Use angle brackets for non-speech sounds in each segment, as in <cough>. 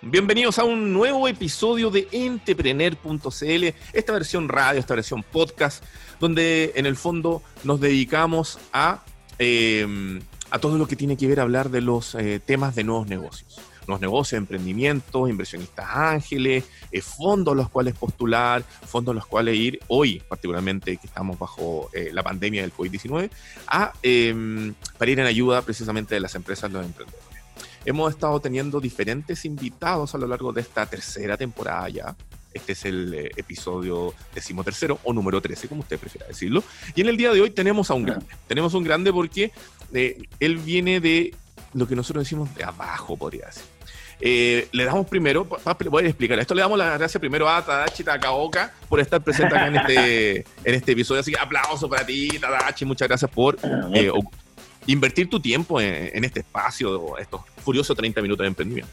bienvenidos a un nuevo episodio de Entrepreneur.cl, esta versión radio, esta versión podcast, donde en el fondo nos dedicamos a, em, a todo lo que tiene que ver hablar de los eh, temas de nuevos negocios. Nuevos negocios, emprendimientos, inversionistas ángeles, eh, fondos a los cuales postular, fondos a los cuales ir hoy, particularmente que estamos bajo eh, la pandemia del COVID-19, a, em, para ir en ayuda precisamente de las empresas, los emprendedores. Hemos estado teniendo diferentes invitados a lo largo de esta tercera temporada ya. Este es el eh, episodio decimotercero o número 13, como usted prefiera decirlo. Y en el día de hoy tenemos a un grande. Tenemos un grande porque eh, él viene de lo que nosotros decimos de abajo, podría decir. Eh, le damos primero, voy a explicar esto, le damos la gracias primero a Tadachi Takaoka por estar presente acá en este, en este episodio. Así que aplauso para ti, Tadachi, muchas gracias por eh, invertir tu tiempo en, este espacio, estos furiosos 30 minutos de emprendimiento.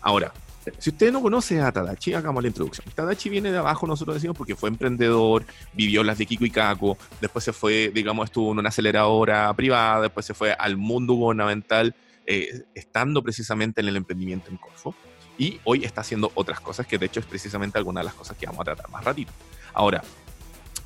Ahora, si usted no conoce a Tadachi, hagamos la introducción. Tadachi viene de abajo, nosotros decimos, porque fue emprendedor, vivió las de Kiko y Kako, después se fue, digamos, estuvo en una aceleradora privada, después se fue al mundo gubernamental, eh, estando precisamente en el emprendimiento en Corfo. Y hoy está haciendo otras cosas, que de hecho es precisamente alguna de las cosas que vamos a tratar más ratito. Ahora,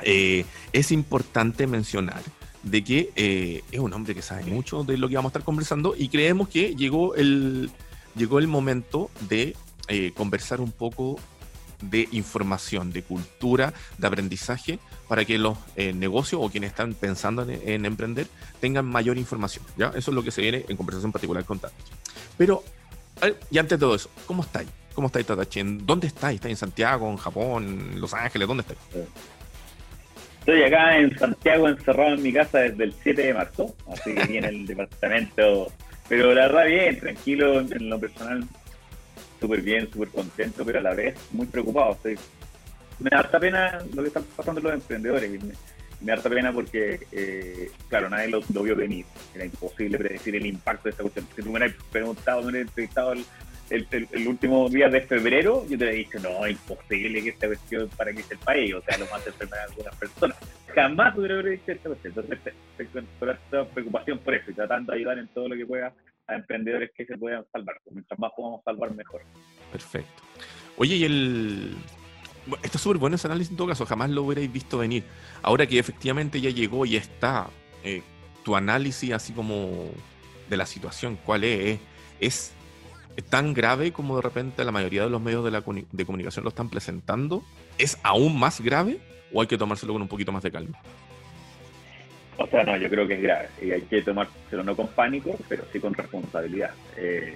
eh, es importante mencionar de que eh, es un hombre que sabe mucho de lo que vamos a estar conversando y creemos que llegó el, llegó el momento de eh, conversar un poco de información, de cultura, de aprendizaje, para que los eh, negocios o quienes están pensando en, emprender tengan mayor información. ¿ya? Eso es lo que se viene en conversación particular con Tadachi. Pero, y antes de todo eso, ¿cómo estáis? ¿Cómo estáis, Tadachi? ¿Dónde estáis? ¿Estáis en Santiago, en Japón, en Los Ángeles? ¿Dónde estáis? Estoy acá en Santiago encerrado en mi casa desde el 7 de marzo, así que viene el <laughs> departamento, pero la verdad bien, tranquilo en lo personal, súper bien, súper contento, pero a la vez muy preocupado. Estoy, me da harta pena lo que están pasando los emprendedores, me, me da harta pena porque, eh, claro, nadie lo, vio venir, era imposible predecir el impacto de esta cuestión. Si tú me hubieras preguntado, me hubieras entrevistado el el, último día de febrero, yo te había dicho, no, imposible que esta cuestión para que el país, o sea, lo más enfermedad de algunas personas. Jamás hubiera dicho esta cuestión. Entonces, con esta preocupación por eso y tratando de ayudar en todo lo que pueda a emprendedores que se puedan salvar. Mientras más podamos salvar, mejor. Perfecto. Oye, y el. Está súper bueno ese análisis en todo caso, jamás lo hubierais visto venir. Ahora que efectivamente ya llegó y está, eh, tu análisis así como de la situación, ¿cuál es? ¿Es tan grave como de repente la mayoría de los medios de, la de comunicación lo están presentando? ¿Es aún más grave o hay que tomárselo con un poquito más de calma? O sea, no, yo creo que es grave y hay que tomárselo no con pánico, pero sí con responsabilidad. Eh,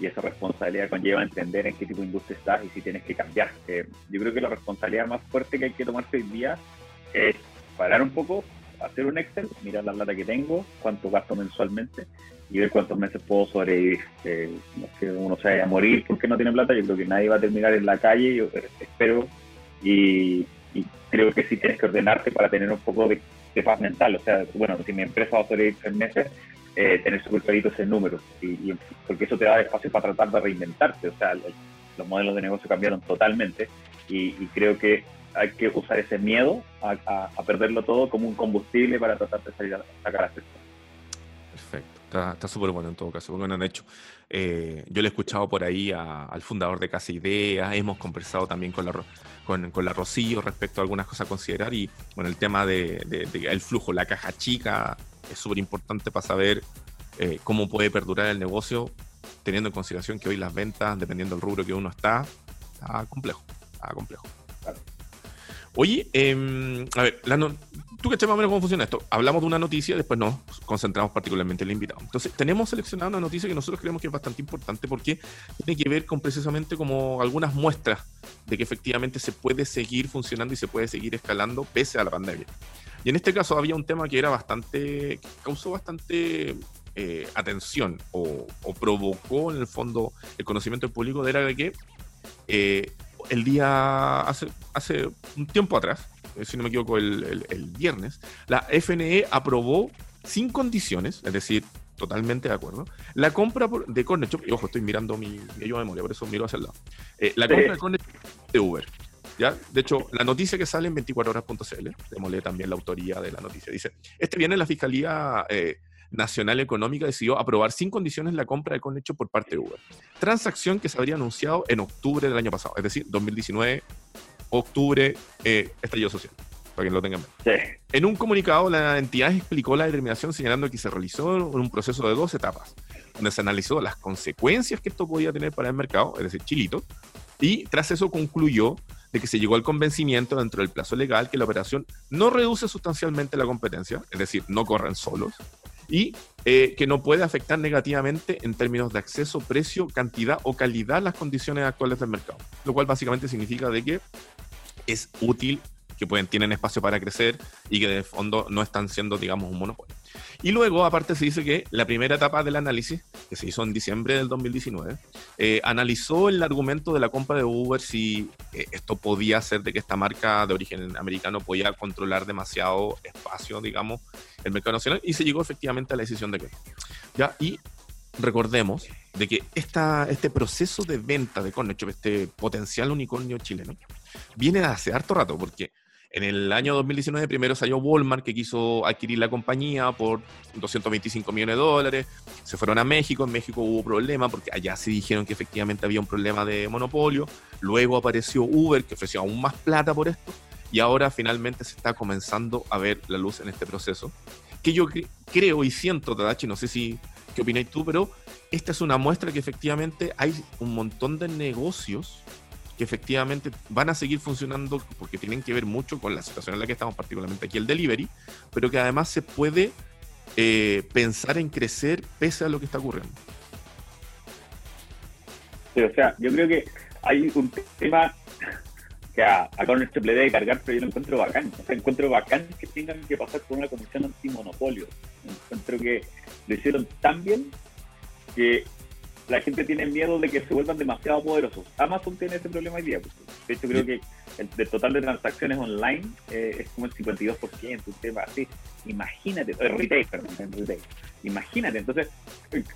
y esa responsabilidad conlleva entender en qué tipo de industria estás y si tienes que cambiar. Eh, yo creo que la responsabilidad más fuerte que hay que tomarse hoy día es parar un poco, hacer un Excel, mirar la plata que tengo, cuánto gasto mensualmente y ver cuántos meses puedo sobrevivir. Eh, que uno se vaya a morir porque no tiene plata, yo creo que nadie va a terminar en la calle, yo espero, y, creo que sí tienes que ordenarte para tener un poco de, paz mental. O sea, bueno, si mi empresa va a sobrevivir tres meses, eh, tener súper clarito ese número, y, porque eso te da espacio para tratar de reinventarte. O sea, los modelos de negocio cambiaron totalmente y, creo que hay que usar ese miedo a, perderlo todo como un combustible para tratar de salir a sacar a las. Está súper bueno en todo caso. Bueno, de hecho, eh, yo le he escuchado por ahí al fundador de Casa Ideas, hemos conversado también con la, con, con, la Rocío respecto a algunas cosas a considerar y bueno, el tema del de, el flujo, la caja chica es súper importante para saber eh, cómo puede perdurar el negocio, teniendo en consideración que hoy las ventas, dependiendo del rubro que uno está, está complejo, está complejo. Oye, eh, a ver, la no, tú que más o menos cómo funciona esto. Hablamos de una noticia, después nos concentramos particularmente en el invitado. Entonces, tenemos seleccionado una noticia que nosotros creemos que es bastante importante porque tiene que ver con precisamente como algunas muestras de que efectivamente se puede seguir funcionando y se puede seguir escalando pese a la pandemia. Y en este caso había un tema que era bastante, que causó bastante eh, atención o, provocó en el fondo el conocimiento del público de era que eh, el día, hace, hace un tiempo atrás, si no me equivoco, el, viernes, la FNE aprobó sin condiciones, es decir, totalmente de acuerdo, la compra de Corner Shop, y ojo, estoy mirando mi, mi de memoria, por eso miro hacia el lado, eh, la compra de Corner de Uber. ¿Ya? De hecho, la noticia que sale en 24horas.cl, demolé también la autoría de la noticia, dice, este viene la Fiscalía eh, Nacional Económica decidió aprobar sin condiciones la compra de Conecho por parte de Uber. Transacción que se habría anunciado en octubre del año pasado, es decir, 2019, octubre, eh, estallido social, para que lo tengan. Sí. En un comunicado, la entidad explicó la determinación señalando que se realizó en un proceso de dos etapas, donde se analizó las consecuencias que esto podía tener para el mercado, es decir, Chilito, y tras eso concluyó de que se llegó al convencimiento dentro del plazo legal que la operación no reduce sustancialmente la competencia, es decir, no corren solos, y eh, que no puede afectar negativamente en términos de acceso, precio, cantidad o calidad las condiciones actuales del mercado. Lo cual básicamente significa de que es útil, que pueden, tienen espacio para crecer y que de fondo no están siendo, digamos, un monopolio. Y luego, aparte, se dice que la primera etapa del análisis, que se hizo en diciembre del 2019, eh, analizó el argumento de la compra de Uber si eh, esto podía hacer de que esta marca de origen americano podía controlar demasiado espacio, digamos, el mercado nacional, y se llegó efectivamente a la decisión de que ¿Ya? Y recordemos de que esta, este proceso de venta de Cornershop, este potencial unicornio chileno, viene hace harto rato, porque en el año 2019 primero salió Walmart que quiso adquirir la compañía por 225 millones de dólares. Se fueron a México, en México hubo problema porque allá se dijeron que efectivamente había un problema de monopolio. Luego apareció Uber que ofreció aún más plata por esto y ahora finalmente se está comenzando a ver la luz en este proceso. Que yo creo y siento, Tadachi, no sé si qué opináis tú, pero esta es una muestra que efectivamente hay un montón de negocios que efectivamente van a seguir funcionando porque tienen que ver mucho con la situación en la que estamos, particularmente aquí el delivery, pero que además se puede eh, pensar en crecer pese a lo que está ocurriendo. Sí, o sea, yo creo que hay un tema que a, a Corner se le cargar, pero yo lo encuentro bacán. O sea, encuentro bacán que tengan que pasar por una comisión antimonopolio. Encuentro que lo hicieron tan bien que la gente tiene miedo de que se vuelvan demasiado poderosos. Amazon tiene ese problema hoy día. Pues. De hecho, creo que el, total de transacciones online eh, es como el 52%, un tema así. Imagínate, eh, retail, perdón, retail. Imagínate, entonces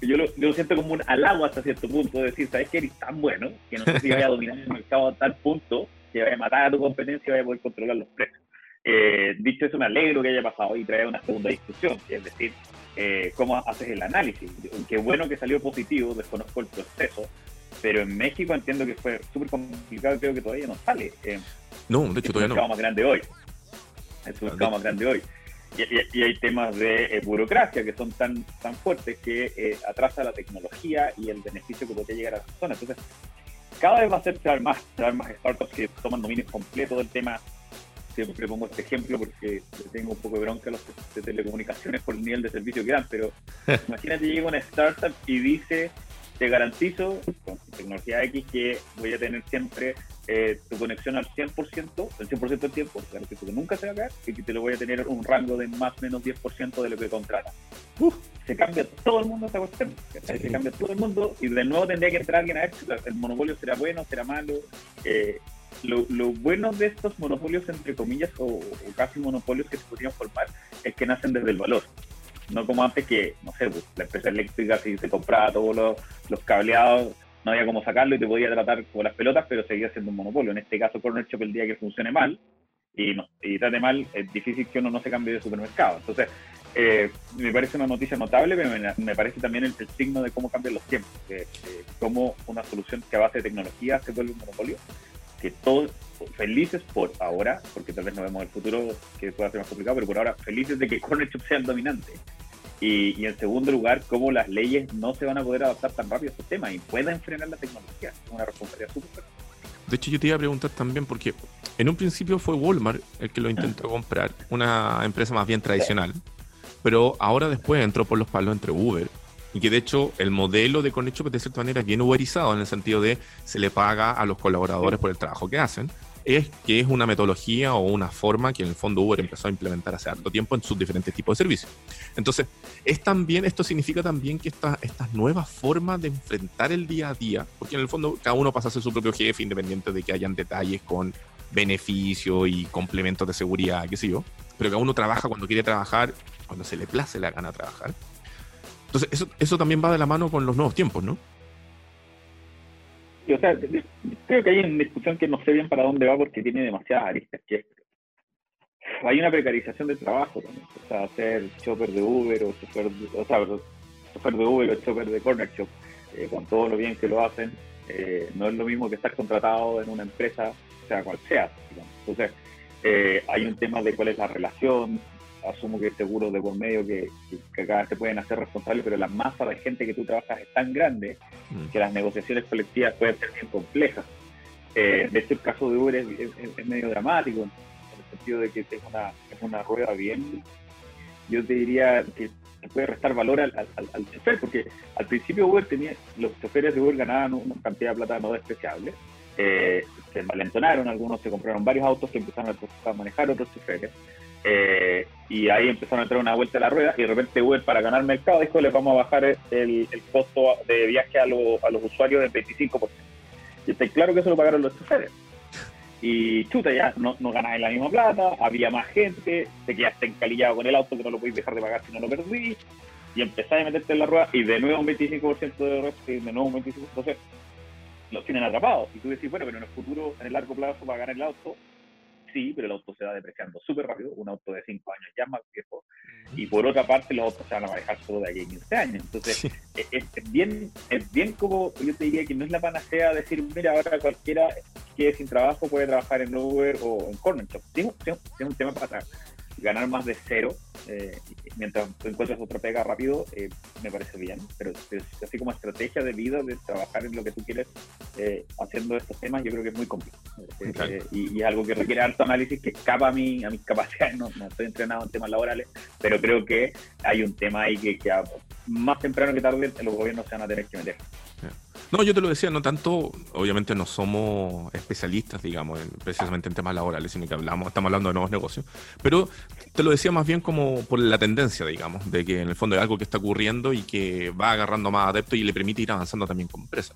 yo lo, siento como un halago hasta cierto punto, de decir, ¿sabes que eres tan bueno que no sé si vaya a dominar el mercado a tal punto que vaya a matar a tu competencia y vaya a poder controlar los precios? Eh, dicho eso, me alegro que haya pasado y trae una segunda discusión, es decir, eh, cómo haces el análisis. Qué bueno que salió positivo, desconozco el proceso, pero en México entiendo que fue súper complicado y creo que todavía no sale. Eh, no, de hecho todavía no. Es mercado más grande hoy. Es el mercado más grande hoy. Y, hay temas de eh, burocracia que son tan, tan fuertes que atrasa la tecnología y el beneficio que puede llegar a las personas. Entonces, cada vez va a ser más, más startups que toman dominio completo del tema siempre pongo este ejemplo porque tengo un poco de bronca a los de telecomunicaciones por el nivel de servicio que dan, pero <laughs> imagínate llega una startup y dice, te garantizo con tecnología X que voy a tener siempre eh, tu conexión al 100%, el 100% del tiempo, garantizo que nunca se va a caer y que te lo voy a tener un rango de más o menos 10% de lo que contrata. se cambia todo el mundo esta cuestión, se cambia todo el mundo y de nuevo tendría que entrar alguien a ver el monopolio será bueno, será malo. Eh, lo, bueno de estos monopolios, entre comillas, o, casi monopolios que se podrían formar, es que nacen desde el valor. No como antes que, no sé, pues, la empresa eléctrica si se compraba todos los, cableados, no había cómo sacarlo y te podía tratar con las pelotas, pero seguía siendo un monopolio. En este caso, Corner Shop, el día que funcione mal y, no, y trate mal, es difícil que uno no se cambie de supermercado. Entonces, eh, me parece una noticia notable, pero me, parece también el, signo de cómo cambian los tiempos, de, cómo una solución que a base de tecnología se vuelve un monopolio que todos felices por ahora, porque tal vez no vemos el futuro que pueda ser más complicado, pero por ahora felices de que <laughs> Corner Shop sea el dominante. Y, en segundo lugar, cómo las leyes no se van a poder adaptar tan rápido a estos temas y pueden frenar la tecnología. Es una responsabilidad súper de hecho, yo te iba a preguntar también, porque en un principio fue Walmart el que lo intentó comprar, una empresa más bien tradicional, pero ahora después entró por los palos entre Uber y que de hecho el modelo de Corner de cierta manera es bien uberizado en el sentido de se le paga a los colaboradores por el trabajo que hacen. Es que es una metodología o una forma que en el fondo Uber empezó a implementar hace harto tiempo en sus diferentes tipos de servicios. Entonces, es también, esto significa también que esta, estas nuevas formas de enfrentar el día a día, porque en el fondo cada uno pasa a ser su propio jefe, independiente de que hayan detalles con beneficio y complementos de seguridad, qué sé yo, pero cada uno trabaja cuando quiere trabajar, cuando se le place la gana trabajar. Entonces, eso, eso también va de la mano con los nuevos tiempos, ¿no? o sea, creo que hay una discusión que no sé bien para dónde va porque tiene demasiadas aristas. Que hay una precarización del trabajo también. O sea, ser chopper de Uber o chofer de, o sea, chofer de Uber o chopper de Corner Shop, eh, con todo lo bien que lo hacen, eh, no es lo mismo que estar contratado en una empresa, sea cual sea. Entonces, eh, hay un tema de cuál es la relación. Asumo que el seguro de por medio que, que, vez se pueden hacer responsables, pero la masa de gente que tú trabajas es tan grande mm. que las negociaciones colectivas pueden ser bien complejas. de hecho, el caso de Uber es medio dramático sentido de que es una, es una rueda bien, yo te diría que puede restar valor al, al, chofer, porque al principio Uber tenía, los choferes de Uber ganaban una cantidad de plata no despreciable, eh, se malentonaron, algunos se compraron varios autos que empezaron a, manejar otros choferes, eh, y ahí empezaron a entrar una vuelta a la rueda, y de repente Uber para ganar mercado dijo, le vamos a bajar el, costo de viaje a, a los usuarios del 25%. Y está claro que eso lo pagaron los choferes. Y chuta, ya no, no ganabas la misma plata, había más gente, te quedaste encalillado con el auto que no lo podías dejar de pagar si no lo perdí, y empezás a meterte en la rueda y de nuevo un 25% de y de nuevo un 25%, entonces los tienen atrapados. Y tú decís, bueno, pero en el futuro, en el largo plazo, va ganar el auto, sí, pero el auto se va depreciando súper rápido, un auto de 5 años ya más viejo, y por otra parte los autos se van a manejar solo de aquí a 15 años. Entonces, es, bien, es bien como, yo te diría que no es la panacea decir, mira, ahora cualquiera que sin trabajo puede trabajar en Uber o en Corner Shop. Tiene, un tema para ganar más de cero, eh, mientras encuentras otra pega rápido, eh, me parece bien, pero, así como estrategia de vida, de trabajar en lo que tú quieres eh, haciendo estos temas, yo creo que es muy complicado. Y, es algo que requiere alto análisis que escapa a, mí, a mis <laughs> capacidades, no, estoy entrenado en temas laborales, pero creo que hay un tema ahí que, que más temprano que tarde los gobiernos se van a tener que meter. No, yo te lo decía, no tanto, obviamente no somos especialistas, digamos, precisamente en temas laborales, sino que hablamos, estamos hablando de nuevos negocios, pero te lo decía más bien como por la tendencia, digamos, de que en el fondo hay algo que está ocurriendo y que va agarrando más adeptos y le permite ir avanzando también como empresa.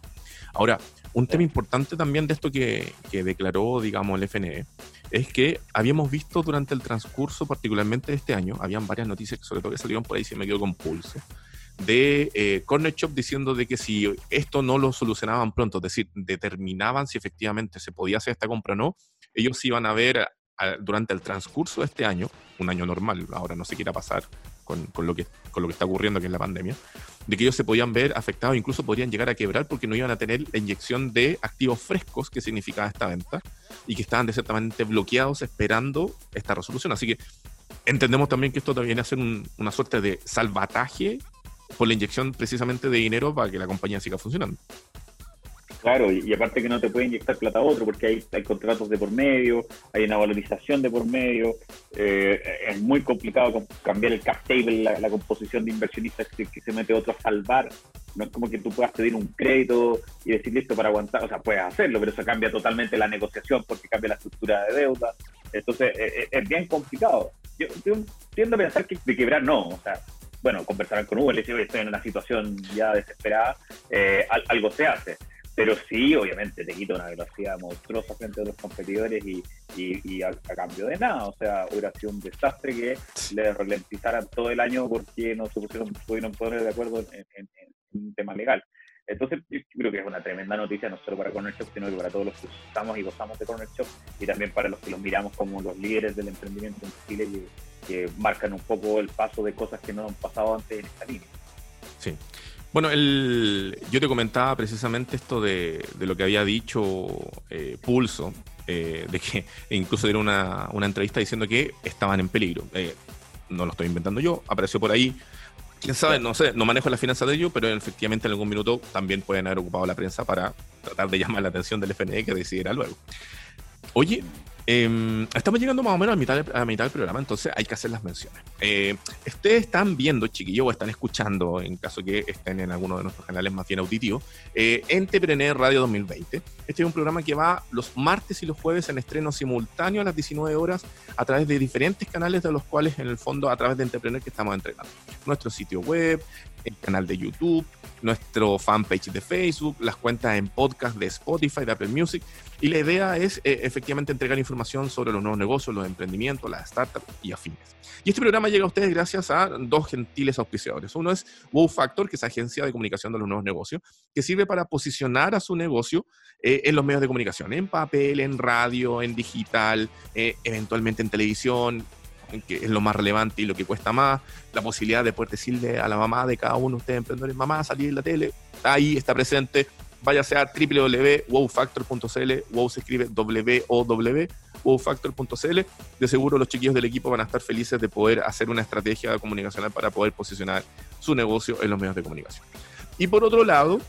Ahora, un tema importante también de esto que, que declaró, digamos, el FNE, es que habíamos visto durante el transcurso, particularmente este año, habían varias noticias que sobre todo que salieron por ahí, se me quedó con pulso, de eh, Corner Shop diciendo de que si esto no lo solucionaban pronto, es decir, determinaban si efectivamente se podía hacer esta compra o no, ellos iban a ver durante el transcurso de este año, un año normal, ahora no se quiera pasar con, lo que, con lo que está ocurriendo que es la pandemia, de que ellos se podían ver afectados, incluso podrían llegar a quebrar porque no iban a tener la inyección de activos frescos que significaba esta venta y que estaban de cierta manera bloqueados esperando esta resolución. Así que entendemos también que esto viene a ser una suerte de salvataje por la inyección precisamente de dinero para que la compañía siga funcionando. Claro, y, aparte que no te puede inyectar plata a otro porque hay, contratos de por medio, hay una valorización de por medio, eh, es muy complicado cambiar el cap table, la, composición de inversionistas que, se mete otro a salvar. No es como que tú puedas pedir un crédito y decir listo para aguantar, o sea, puedes hacerlo, pero eso cambia totalmente la negociación porque cambia la estructura de deuda. Entonces, eh, eh, es, bien complicado. Yo, yo, tiendo a pensar que de quebrar no, o sea, bueno, conversarán con Hugo, le dice, estoy en una situación ya desesperada, eh, algo se hace. Pero sí, obviamente, te quita una velocidad monstruosa frente a los competidores y, y, a, cambio de nada. O sea, hubiera sido un desastre que le ralentizaran todo el año porque no se pusieron, pudieron poner de acuerdo en, un tema legal. Entonces, yo creo que es una tremenda noticia, no solo para Corner Shop, sino que para todos los que usamos y gozamos de Corner Shop y también para los que los miramos como los líderes del emprendimiento en Chile y, que marcan un poco el paso de cosas que no han pasado antes en esta línea. Sí. Bueno, el, yo te comentaba precisamente esto de, lo que había dicho eh, Pulso, eh, de que incluso dieron una, una, entrevista diciendo que estaban en peligro. Eh, no lo estoy inventando yo, apareció por ahí. Quién sabe, no sé, no manejo las finanzas de ellos, pero efectivamente en algún minuto también pueden haber ocupado la prensa para tratar de llamar la atención del FNE que decidiera luego. Oye, Em, estamos llegando más o menos a mitad, a mitad del programa, entonces hay que hacer las menciones. Eh, ustedes están viendo, chiquillos, o están escuchando, en caso que estén en alguno de nuestros canales más bien auditivos, eh, Entrepreneur Radio 2020. Este es un programa que va los martes y los jueves en estreno simultáneo a las 19 horas a través de diferentes canales de los cuales, en el fondo, a través de Entrepreneur que estamos entregando. Nuestro sitio web, el canal de YouTube, nuestro fanpage de Facebook, las cuentas en podcast de Spotify, de Apple Music. Y la idea es eh, efectivamente entregar información sobre los nuevos negocios, los emprendimientos, las startups y afines. Y este programa llega a ustedes gracias a dos gentiles auspiciadores. Uno es Wow Factor, que es agencia de comunicación de los nuevos negocios, que sirve para posicionar a su negocio eh, en los medios de comunicación, en papel, en radio, en digital, eh, eventualmente en televisión, que es lo más relevante y lo que cuesta más, la posibilidad de poder decirle a la mamá de cada uno de ustedes emprendedores, mamá, salir en la tele, ahí está presente, váyase a www.wowfactor.cl, wow se escribe W-O-W, wowfactor.cl, de seguro los chiquillos del equipo van a estar felices de poder hacer una estrategia comunicacional para poder posicionar su negocio en los medios de comunicación. Y por otro lado,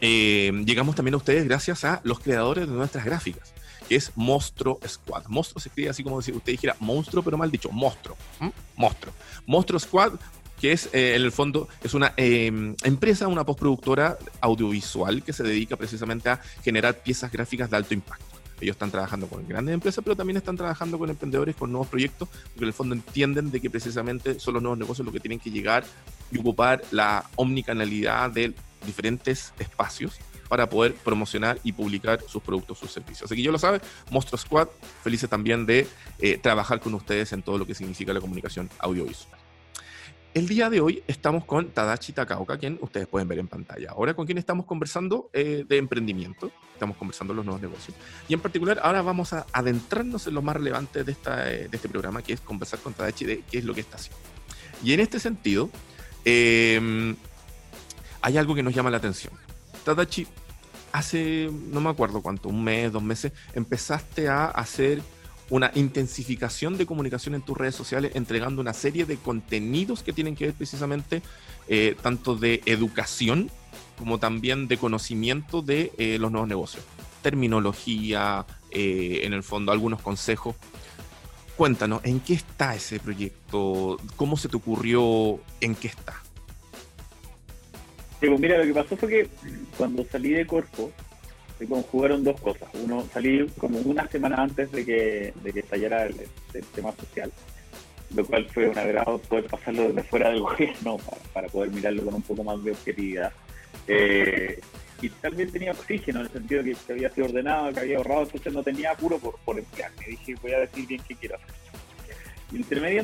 eh, llegamos también a ustedes gracias a los creadores de nuestras gráficas que es Monstruo Squad. Monstruo se escribe así como si usted dijera monstruo, pero mal dicho, monstruo. Monstruo. Monstruo Squad, que es eh, en el fondo es una em, empresa, una postproductora audiovisual que se dedica precisamente a generar piezas gráficas de alto impacto. Ellos están trabajando con grandes empresas, pero también están trabajando con emprendedores, con nuevos proyectos, porque en el fondo entienden de que precisamente son los nuevos negocios los que tienen que llegar y ocupar la omnicanalidad de diferentes espacios para poder promocionar y publicar sus productos, sus servicios. Así que yo lo sabe, Monstruo Squad, felices también de eh, trabajar con ustedes en todo lo que significa la comunicación audiovisual. El día de hoy estamos con Tadachi Takaoka, quien ustedes pueden ver en pantalla. Ahora con quien estamos conversando eh, de emprendimiento, estamos conversando los nuevos negocios. Y en particular ahora vamos a adentrarnos en lo más relevante de, eh, de este programa, que es conversar con Tadachi de qué es lo que está haciendo. Y en este sentido, hay algo que nos llama la atención. Tadachi, hace, no me acuerdo cuánto, un mes, dos meses, empezaste a hacer una intensificación de comunicación en tus redes sociales, entregando una serie de contenidos que tienen que ver precisamente eh, tanto de educación como también de conocimiento de eh, los nuevos negocios. Terminología, eh, en el fondo, algunos consejos. Cuéntanos, ¿en qué está ese proyecto? ¿Cómo se te ocurrió? ¿En qué está? Mira, lo que pasó fue que cuando salí de Corfo, se conjugaron dos cosas. Uno, salí como una semana antes de que, de que estallara el, tema social, lo cual fue un agrado poder pasarlo desde fuera del <laughs> gobierno para, poder mirarlo con un poco más de objetividad. Eh, y también tenía oxígeno en el sentido de que había sido ordenado, que había ahorrado, entonces no tenía apuro por, por. Dije, voy a decir bien qué quiero hacer intermedio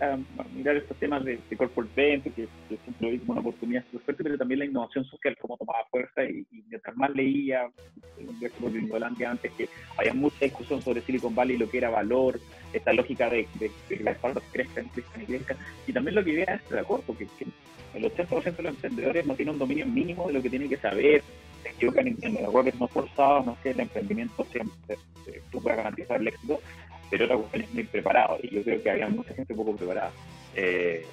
a, mirar estos temas de, corporate venture, que, que siempre vi como una oportunidad súper fuerte, pero también la innovación social, como tomaba fuerza, y, mientras más leía, Gringolandia antes, que había mucha discusión sobre Silicon Valley, lo que era valor, esta lógica de, que las startups crezcan, crezcan y crezcan, y también lo que veía es de acuerdo, porque el 80% de los emprendedores no tiene un dominio mínimo de lo que tienen que saber, se equivocan en errores no forzados, no es que el emprendimiento siempre tú puedas garantizar el éxito, pero otra cuestión es muy preparado y yo creo que había mucha gente poco preparada, eh,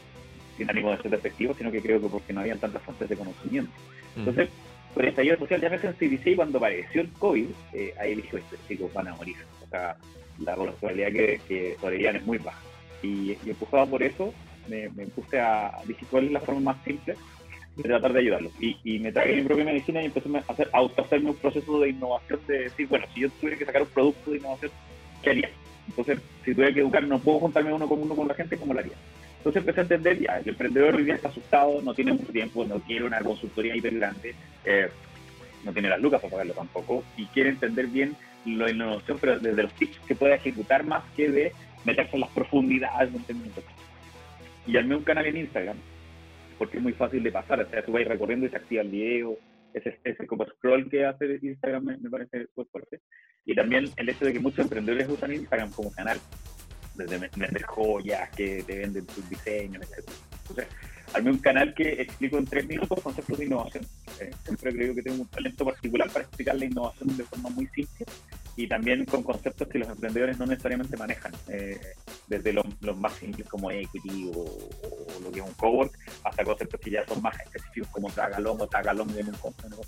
sin ánimo de ser efectivo, sino que creo que porque no habían tantas fuentes de conocimiento. Entonces, por el estallido social ya me sensibilicé y cuando apareció el COVID, eh, ahí dije, estos chicos van a morir. O sea, la probabilidad que, que sobrevivan es muy baja. Y, y empujado por eso, me, me puse a decir cuál es la forma más simple de tratar de ayudarlos. Y, y me traje mi propia medicina y empecé a hacer, auto hacerme un proceso de innovación, de decir, bueno, si yo tuviera que sacar un producto de innovación, ¿qué haría? Entonces, si tuviera que educar, no puedo juntarme uno con uno con la gente, ¿cómo lo haría? Entonces empecé a entender, ya, el emprendedor hoy día está asustado, no tiene mucho tiempo, no quiere una consultoría hiper grande, eh, no tiene las lucas para pagarlo tampoco, y quiere entender bien la innovación, pero desde los tips que puede ejecutar más que de meterse en las profundidades de entendimiento. Y armé un canal en Instagram, porque es muy fácil de pasar, o sea, tú vas recorriendo y se activa el video, ese, ese como scroll que hace Instagram me, parece muy fuerte. Y también el hecho de que muchos emprendedores usan Instagram como canal, desde vender joyas, que te venden tus diseños, etc. armé un canal que explico en tres minutos conceptos de innovación. Eh, siempre creo que tengo un talento particular para explicar la innovación de forma muy simple y también con conceptos que los emprendedores no necesariamente manejan, eh, desde los, más simples como equity o, lo que es un cowork, hasta conceptos que ya son más específicos como tagalong o tagalong en un,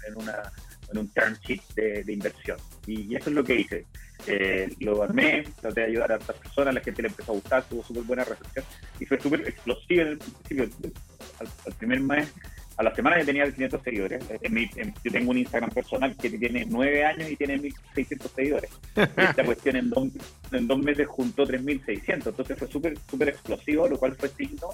en una, en un term sheet de, inversión. Y, eso es lo que hice. Eh, lo armé, traté de ayudar a otras personas, la gente le empezó a gustar, tuvo súper buena recepción y fue súper explosivo en el principio. Al primer mes a la semana ya tenía 500 seguidores. yo tengo un Instagram personal que tiene 9 años y tiene 1.600 seguidores. <laughs> esta cuestión en dos, en dos meses juntó 3.600. Entonces fue súper súper explosivo, lo cual fue signo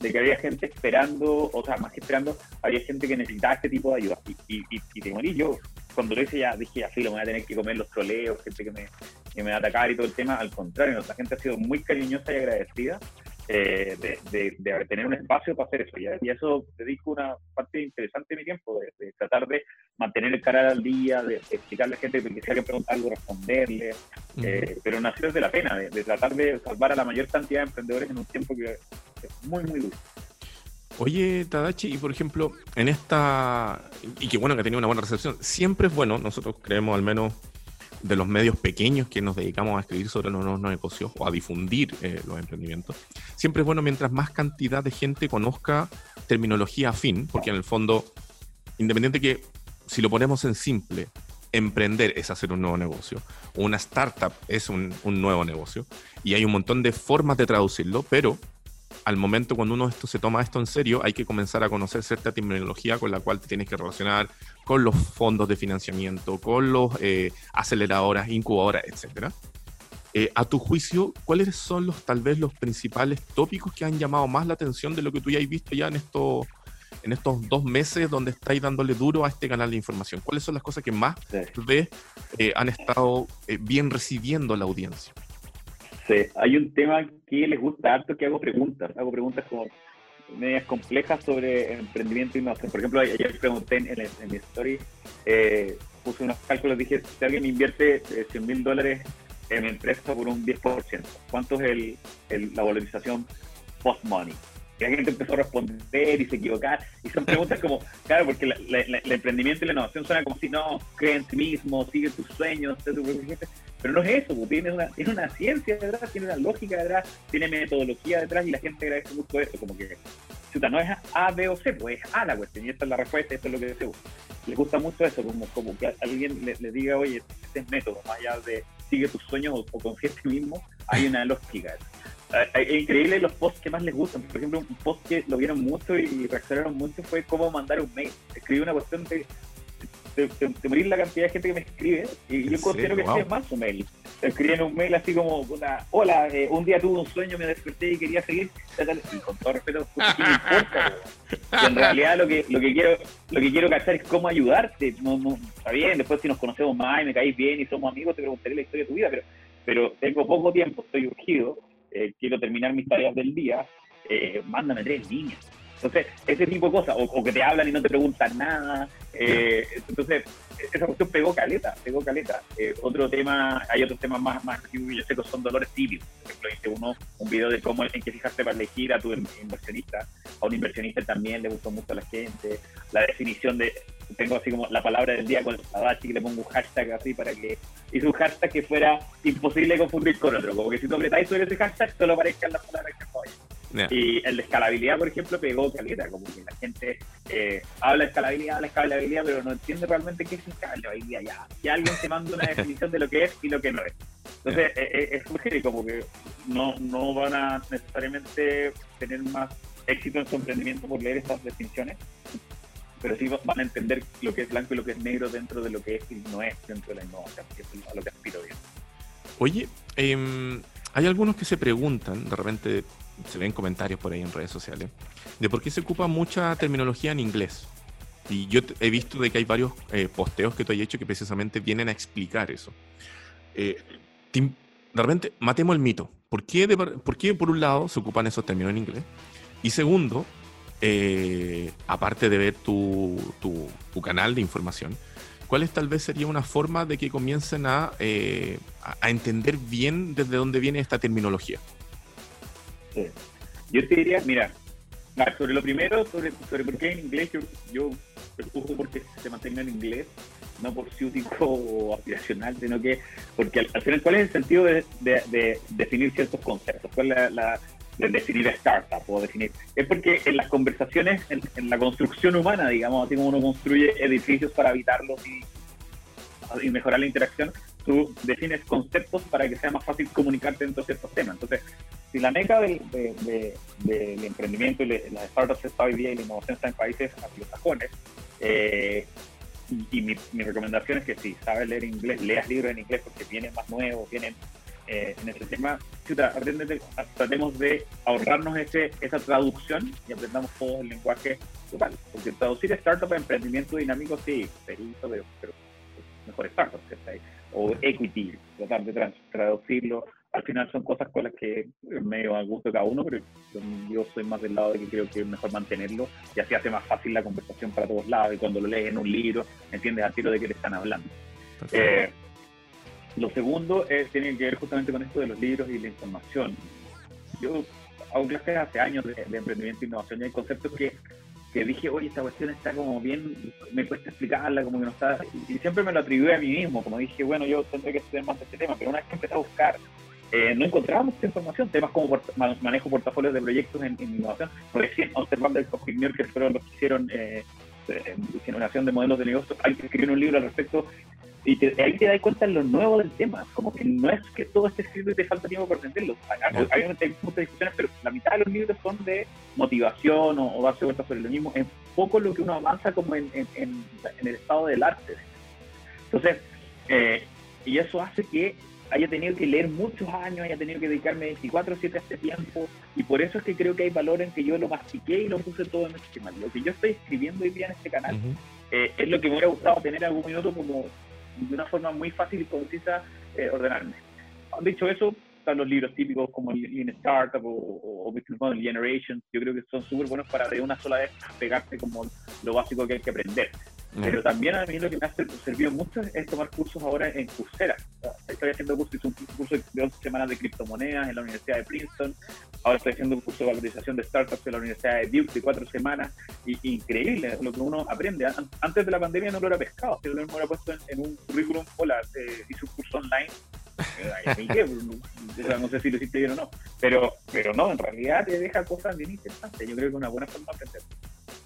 de que había gente esperando, o sea, más que esperando, había gente que necesitaba este tipo de ayuda. Y, y, y, te morí yo, cuando lo hice ya dije, así lo voy a tener que comer los troleos, gente que me, que me va a atacar y todo el tema. Al contrario, la gente ha sido muy cariñosa y agradecida eh, de, de, tener un espacio para hacer eso. Y, eso dedico una parte interesante de mi tiempo, de, tratar de mantener el canal al día, de, explicarle a la gente que si alguien pregunta algo, responderle. Eh, pero nació desde la pena, de, tratar de salvar a la mayor cantidad de emprendedores en un tiempo que es muy, muy duro. Oye, Tadachi, y por ejemplo, en esta, y qué bueno que ha tenido una buena recepción, siempre es bueno, nosotros creemos al menos de los medios pequeños que nos dedicamos a escribir sobre los nuevos negocios o a difundir eh, los emprendimientos, siempre es bueno mientras más cantidad de gente conozca terminología afín, porque en el fondo, independiente que si lo ponemos en simple, emprender es hacer un nuevo negocio, una startup es un, un nuevo negocio, y hay un montón de formas de traducirlo, pero al momento cuando uno esto se toma esto en serio, hay que comenzar a conocer cierta terminología con la cual te tienes que relacionar con los fondos de financiamiento, con los eh, aceleradoras, incubadoras, etc. Eh, a tu juicio, ¿cuáles son los tal vez los principales tópicos que han llamado más la atención de lo que tú ya has visto ya en estos en estos dos meses donde estáis dándole duro a este canal de información? ¿Cuáles son las cosas que más sí. Eh, han estado bien recibiendo la audiencia? Sí, hay un tema que les gusta harto que hago preguntas. Hago preguntas como medias complejas sobre emprendimiento y innovación. Por ejemplo, ayer pregunté en, en mi story, eh, puse unos cálculos, dije, si alguien invierte 100 eh, mil dólares en mi empresa por un 10%, ¿cuánto es el, el, la valorización post-money? Y la gente empezó a responder y se equivocar. Y son preguntas como, claro, porque el emprendimiento y la innovación suena como si no, cree en ti mismo, sigue tus sueños, pero no es eso, pues, tiene, una, tiene una ciencia detrás, tiene una lógica detrás, tiene metodología detrás y la gente agradece mucho eso, como que, chuta, no es A, B o C, pues es A la cuestión y esta es la respuesta, esto es lo que deseo. Les gusta mucho eso, como, como que alguien le, diga, oye, este es método, más allá de sigue tus sueños o, o confía en ti mismo, hay una lógica. Es increíble los posts que más les gustan. Por ejemplo, un post que lo vieron mucho y reaccionaron mucho fue cómo mandar un mail. Escribí una cuestión de, de, morir la cantidad de gente que me escribe y yo considero que wow. es más un mail. Escriben un mail así como, hola, eh, un día tuve un sueño, me desperté y quería seguir. Y con todo respeto, <laughs> ¿qué me importa? Y en realidad lo que, lo que quiero lo que quiero cachar es cómo ayudarte. No, no, está bien, después si nos conocemos más y me caís bien y somos amigos, te preguntaré la historia de tu vida, pero, pero tengo poco tiempo, estoy urgido eh, quiero terminar mis tareas del día, eh, mándame tres líneas. Entonces, ese tipo de cosas, o, que te hablan y no te preguntan nada. Eh, entonces, esa cuestión pegó caleta, pegó caleta. otro tema, hay otros temas más, más yo sé que son dolores típicos. Por ejemplo, hice uno, un video de cómo en qué fijaste para elegir a tu inversionista. A un inversionista también le gustó mucho a la gente. La definición de, tengo así como la palabra del día con el que le pongo un hashtag así para que hice un hashtag que fuera imposible confundir con otro. Como que si tú apretáis sobre ese hashtag, solo aparezcan las palabras que apoyan. Y el de escalabilidad, por ejemplo, pegó caleta, como que la gente eh, habla de escalabilidad, habla de escalabilidad, pero no entiende realmente qué es escalabilidad. Ya, que alguien te manda una definición de lo que es y lo que no es. Entonces, eh, eh, es muy como que no, no van a necesariamente tener más éxito en su emprendimiento por leer estas definiciones, pero sí van a entender lo que es blanco y lo que es negro dentro de lo que es y no es dentro de la innovación, que es a lo que aspiro bien. Oye, eh, hay algunos que se preguntan, de repente se ven comentarios por ahí en redes sociales, de por qué se ocupa mucha terminología en inglés. Y yo he visto de que hay varios eh, posteos que tú has hecho que precisamente vienen a explicar eso. Eh, de repente, matemos el mito. ¿Por qué, de, ¿Por qué, por un lado, se ocupan esos términos en inglés? Y segundo, eh, aparte de ver tu, tu, canal de información, ¿cuál tal vez sería una forma de que comiencen a, eh, a entender bien desde dónde viene esta terminología? Yo te diría, mira, sobre lo primero, sobre, por qué en inglés, yo, yo porque se mantenga en inglés, no por ciútico o <laughs> aspiracional, sino que, porque al, final, ¿cuál es el sentido de, de, definir ciertos conceptos? ¿Cuál es la de definir startup o definir. Es porque en las conversaciones, en, la construcción humana, digamos, así como uno construye edificios para habitarlos y, y, mejorar la interacción, tú defines conceptos para que sea más fácil comunicarte dentro de ciertos temas. Entonces, si la meca del, del emprendimiento y las startups está hoy día y la innovación está en países anglosajones, eh, y mi, mi, recomendación es que si sabes leer inglés, leas libros en inglés porque vienen más nuevos, vienen eh, en este tema, tratemos de ahorrarnos ese, esa traducción y aprendamos todo el lenguaje local. Porque traducir startup a emprendimiento dinámico, sí, pero, pero mejor startup, o equity, tratar de traducirlo. Al final son cosas con las que medio a gusto de cada uno, pero yo soy más del lado de que creo que es mejor mantenerlo y así hace más fácil la conversación para todos lados y cuando lo lees en un libro entiendes al tiro de qué te están hablando. Eh, lo segundo es, tiene que ver justamente con esto de los libros y la información. Yo hago clases hace años de, emprendimiento e innovación y hay conceptos que, que, dije, oye, esta cuestión está como bien, me cuesta explicarla, como que no está. Y, siempre me lo atribuí a mí mismo, como dije, bueno, yo tendré que estudiar más de este tema, pero una vez que empecé a buscar, eh, no encontrábamos esta información, temas como manejo portafolios de proyectos en, innovación, recién observando el Cognior, que fueron los que hicieron eh, eh generación de modelos de negocios, hay que escribir un libro al respecto y ahí te das cuenta de lo nuevo del tema. Como que no es que todo esté escrito y te falta tiempo para entenderlo. Hay, hay, muchas discusiones, pero la mitad de los libros son de motivación o, darse vueltas sobre lo mismo. Es poco lo que uno avanza como en, en, en, el estado del arte. Entonces, eh, y eso hace que haya tenido que leer muchos años, haya tenido que dedicarme 24 7 a este tiempo, y por eso es que creo que hay valor en que yo lo mastiqué y lo puse todo en este tema. Lo que yo estoy escribiendo hoy día en este canal eh, es lo que me hubiera gustado tener algún minuto como de una forma muy fácil y concisa eh, ordenarme. Dicho eso, están los libros típicos como Lean Startup o, Business Model Generation. Yo creo que son súper buenos para de una sola vez pegarte como lo básico que hay que aprender. Pero también a mí lo que me ha servido mucho es tomar cursos ahora en Coursera. Estoy haciendo un curso de 11 semanas de criptomonedas en la Universidad de Princeton. Ahora estoy haciendo un curso de valorización de startups en la Universidad de Duke de cuatro semanas. Y, increíble lo que uno aprende. Antes de la pandemia no lo hubiera pescado, si lo hubiera puesto en, un currículum. Hola, eh, hice un curso online. Eh, <laughs> no sé si lo hiciste bien o no. Pero, pero no, en realidad te deja cosas bien interesantes. Yo creo que es una buena forma de aprender.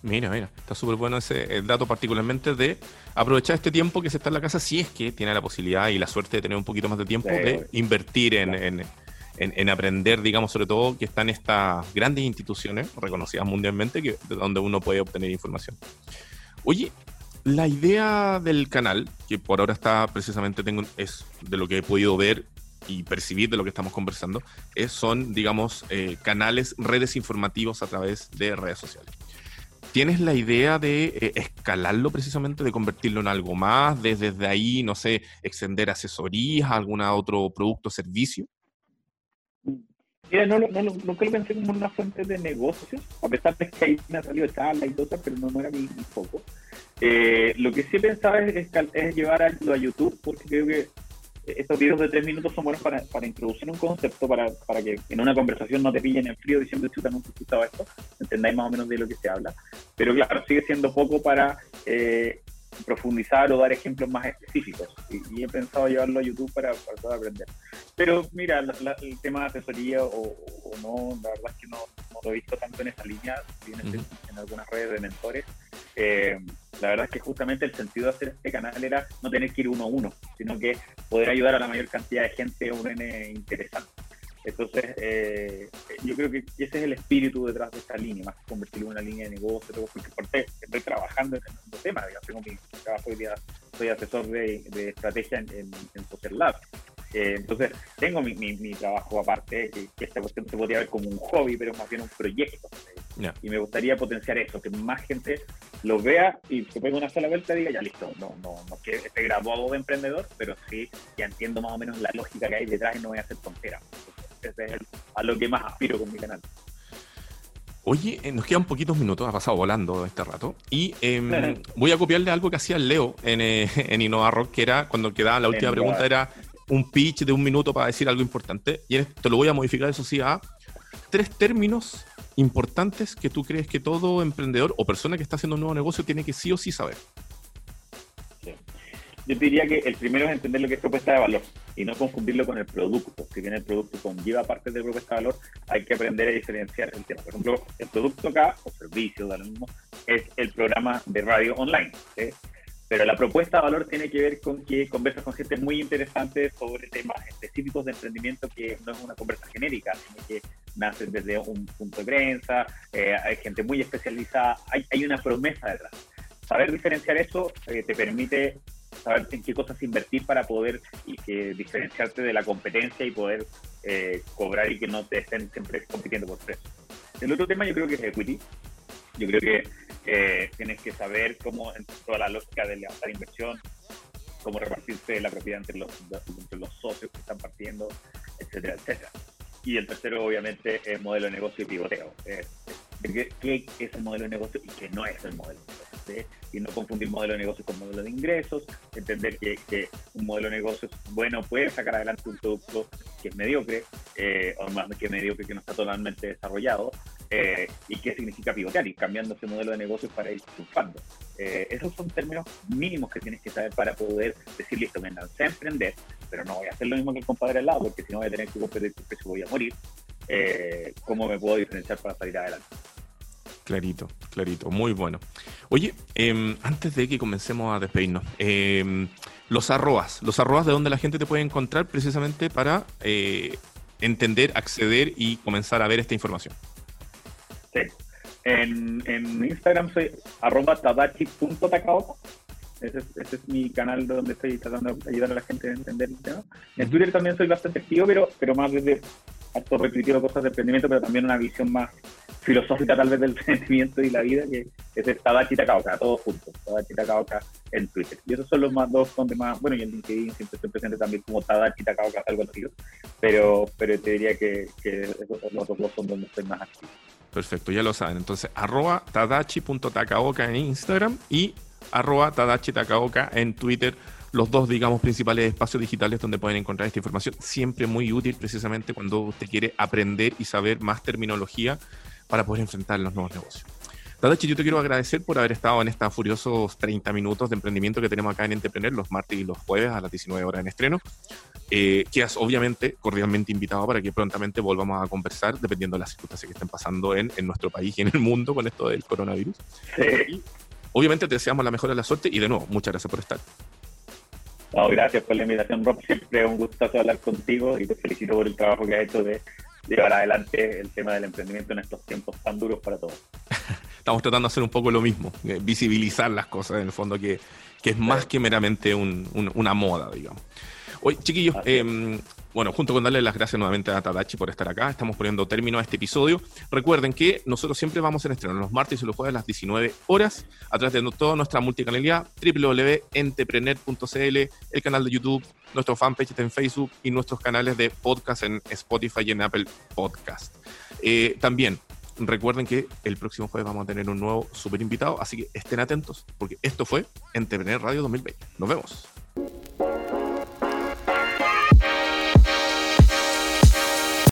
Mira, mira, está súper bueno ese dato particularmente de aprovechar este tiempo que se está en la casa si es que tiene la posibilidad y la suerte de tener un poquito más de tiempo de invertir en, aprender, digamos, sobre todo que están estas grandes instituciones reconocidas mundialmente que, donde uno puede obtener información. Oye, la idea del canal, que por ahora está precisamente, tengo, es de lo que he podido ver y percibir de lo que estamos conversando, es, son, digamos, eh, canales, redes informativos a través de redes sociales. ¿Tienes la idea de eh, escalarlo precisamente, de convertirlo en algo más, desde, ahí, no sé, extender asesorías, algún otro producto o servicio? Mira, no, no, no, nunca lo pensé como una fuente de negocios, a pesar de que ahí me ha salido charla y cosas, pero no, era mi, foco. Eh, lo que sí pensaba es, es, llevar a, a YouTube, porque creo que estos videos de tres minutos son buenos para, para introducir un concepto, para, para, que en una conversación no te pillen en frío diciendo, chuta, nunca he escuchado esto, entendáis más o menos de lo que se habla. Pero claro, sigue siendo poco para eh, profundizar o dar ejemplos más específicos. Y, he pensado llevarlo a YouTube para, para poder aprender. Pero mira, el tema de asesoría o, no, la verdad es que no, lo he visto tanto en esa línea, en, en algunas redes de mentores. Eh, la verdad es que justamente el sentido de hacer este canal era no tener que ir uno a uno, sino que poder ayudar a la mayor cantidad de gente a un N interesante. Entonces, eh, yo creo que ese es el espíritu detrás de esta línea, más que convertirlo en una línea de negocio, porque estoy trabajando en el tema, digamos, tengo mi trabajo hoy soy asesor de, estrategia en, en Social Lab. Eh, entonces, tengo mi, mi, trabajo aparte, que, esta cuestión se podría ver como un hobby, pero más bien un proyecto. Y me gustaría potenciar eso, que más gente lo vea y se ponga una sola vuelta y diga, ya listo, no, no, no que esté graduado de emprendedor, pero sí ya entiendo más o menos la lógica que hay detrás y no voy a hacer tonteras. Ese es a lo que más aspiro con mi canal. Oye, eh, nos quedan poquitos minutos, ha pasado volando este rato. Y em, <laughs> voy a copiarle algo que hacía Leo en, eh, <laughs> en Innova Rock, que era cuando quedaba la última pregunta, era un pitch de un minuto para decir algo importante. Y te lo voy a modificar, eso sí, a tres términos importantes que tú crees que todo emprendedor o persona que está haciendo un nuevo negocio tiene que sí o sí saber. Yo diría que el primero es entender lo que es propuesta de valor y no confundirlo con el producto. Si bien el producto conlleva parte de propuesta de valor, hay que aprender a diferenciar el tema. Por ejemplo, el producto acá, o servicio, de lo mismo, es el programa de radio online. Pero la propuesta de valor tiene que ver con que conversas con gente muy interesante sobre temas específicos de emprendimiento que no es una conversa genérica, sino que nace desde un punto de prensa, eh, hay gente muy especializada, hay, hay, una promesa detrás. Saber diferenciar eso eh, te permite saber en qué cosas invertir para poder y que diferenciarte de la competencia y poder eh, cobrar y que no te estén siempre compitiendo por precio. El otro tema yo creo que es equity. Yo creo que eh, tienes que saber cómo, en toda la lógica de levantar inversión, cómo repartirse la propiedad entre los, entre los socios que están partiendo, etcétera, etcétera. Y el tercero, obviamente, es modelo de negocio y pivoteo. Eh, qué, es el modelo de negocio y qué no es el modelo de negocio. Y no confundir modelo de negocio con modelo de ingresos, entender que, un modelo de negocio bueno puede sacar adelante un producto que es mediocre, eh, o más que mediocre que no está totalmente desarrollado, eh, y qué significa pivotear y cambiando ese modelo de negocio para ir triunfando. Eh, esos son términos mínimos que tienes que saber para poder decir, listo, me lancé a emprender, pero no voy a hacer lo mismo que el compadre al lado, porque si no voy a tener que competir porque voy a morir. Eh, ¿Cómo me puedo diferenciar para salir adelante? Clarito, clarito, muy bueno. Oye, em, antes de que comencemos a despedirnos, em, los arrobas, los arrobas de donde la gente te puede encontrar precisamente para entender, acceder y comenzar a ver esta información. Sí. En, en Instagram soy arroba tadachi.takaoka. Ese es, ese es mi canal donde estoy tratando de ayudar a la gente a entender el tema. En Twitter también soy bastante activo, pero, pero más desde acto repetitivo cosas de emprendimiento, pero también una visión más filosófica tal vez del <laughs> emprendimiento y la vida, que es Tadachi Takaoka, todos juntos, Tadachi Takaoka en Twitter. Y esos son los más dos donde más, bueno, y en LinkedIn siempre estoy presente también como Tadachi Takaoka, algo así, pero, pero te diría que, que los dos son donde estoy más activo. Perfecto, ya lo saben. Entonces, arroba tadachi.takaoka en Instagram y arroba tadachi.takaoka en Twitter. Los dos, digamos, principales espacios digitales donde pueden encontrar esta información. Siempre muy útil precisamente cuando usted quiere aprender y saber más terminología para poder enfrentar los nuevos negocios. Tadachi, yo te quiero agradecer por haber estado en estos furiosos 30 minutos de emprendimiento que tenemos acá en Entrepreneur los martes y los jueves a las 19 horas en estreno. Eh, quedas obviamente cordialmente invitado para que prontamente volvamos a conversar, dependiendo de las circunstancias que estén pasando en, en nuestro país y en el mundo con esto del coronavirus. Sí. obviamente te deseamos la mejor de la suerte y de nuevo, muchas gracias por estar. gracias por la invitación, Rob. Siempre un gusto hablar contigo y te felicito por el trabajo que has hecho de llevar adelante el tema del emprendimiento en estos tiempos tan duros para todos. <laughs> Estamos tratando de hacer un poco lo mismo, eh, visibilizar las cosas en el fondo, que, que es más que meramente un, una moda, digamos. Oye, chiquillos, eh, bueno, junto con darle las gracias nuevamente a Tadachi por estar acá, estamos poniendo término a este episodio. Recuerden que nosotros siempre vamos en estreno los martes y los jueves a las 19 horas, a través de toda nuestra multicanalidad, www.entrepreneur.cl, el canal de YouTube, nuestro fanpage en Facebook y nuestros canales de podcast en Spotify y en Apple Podcast. Eh, también recuerden que el próximo jueves vamos a tener un nuevo super invitado, así que estén atentos, porque esto fue Entrepreneur Radio 2020. Nos vemos.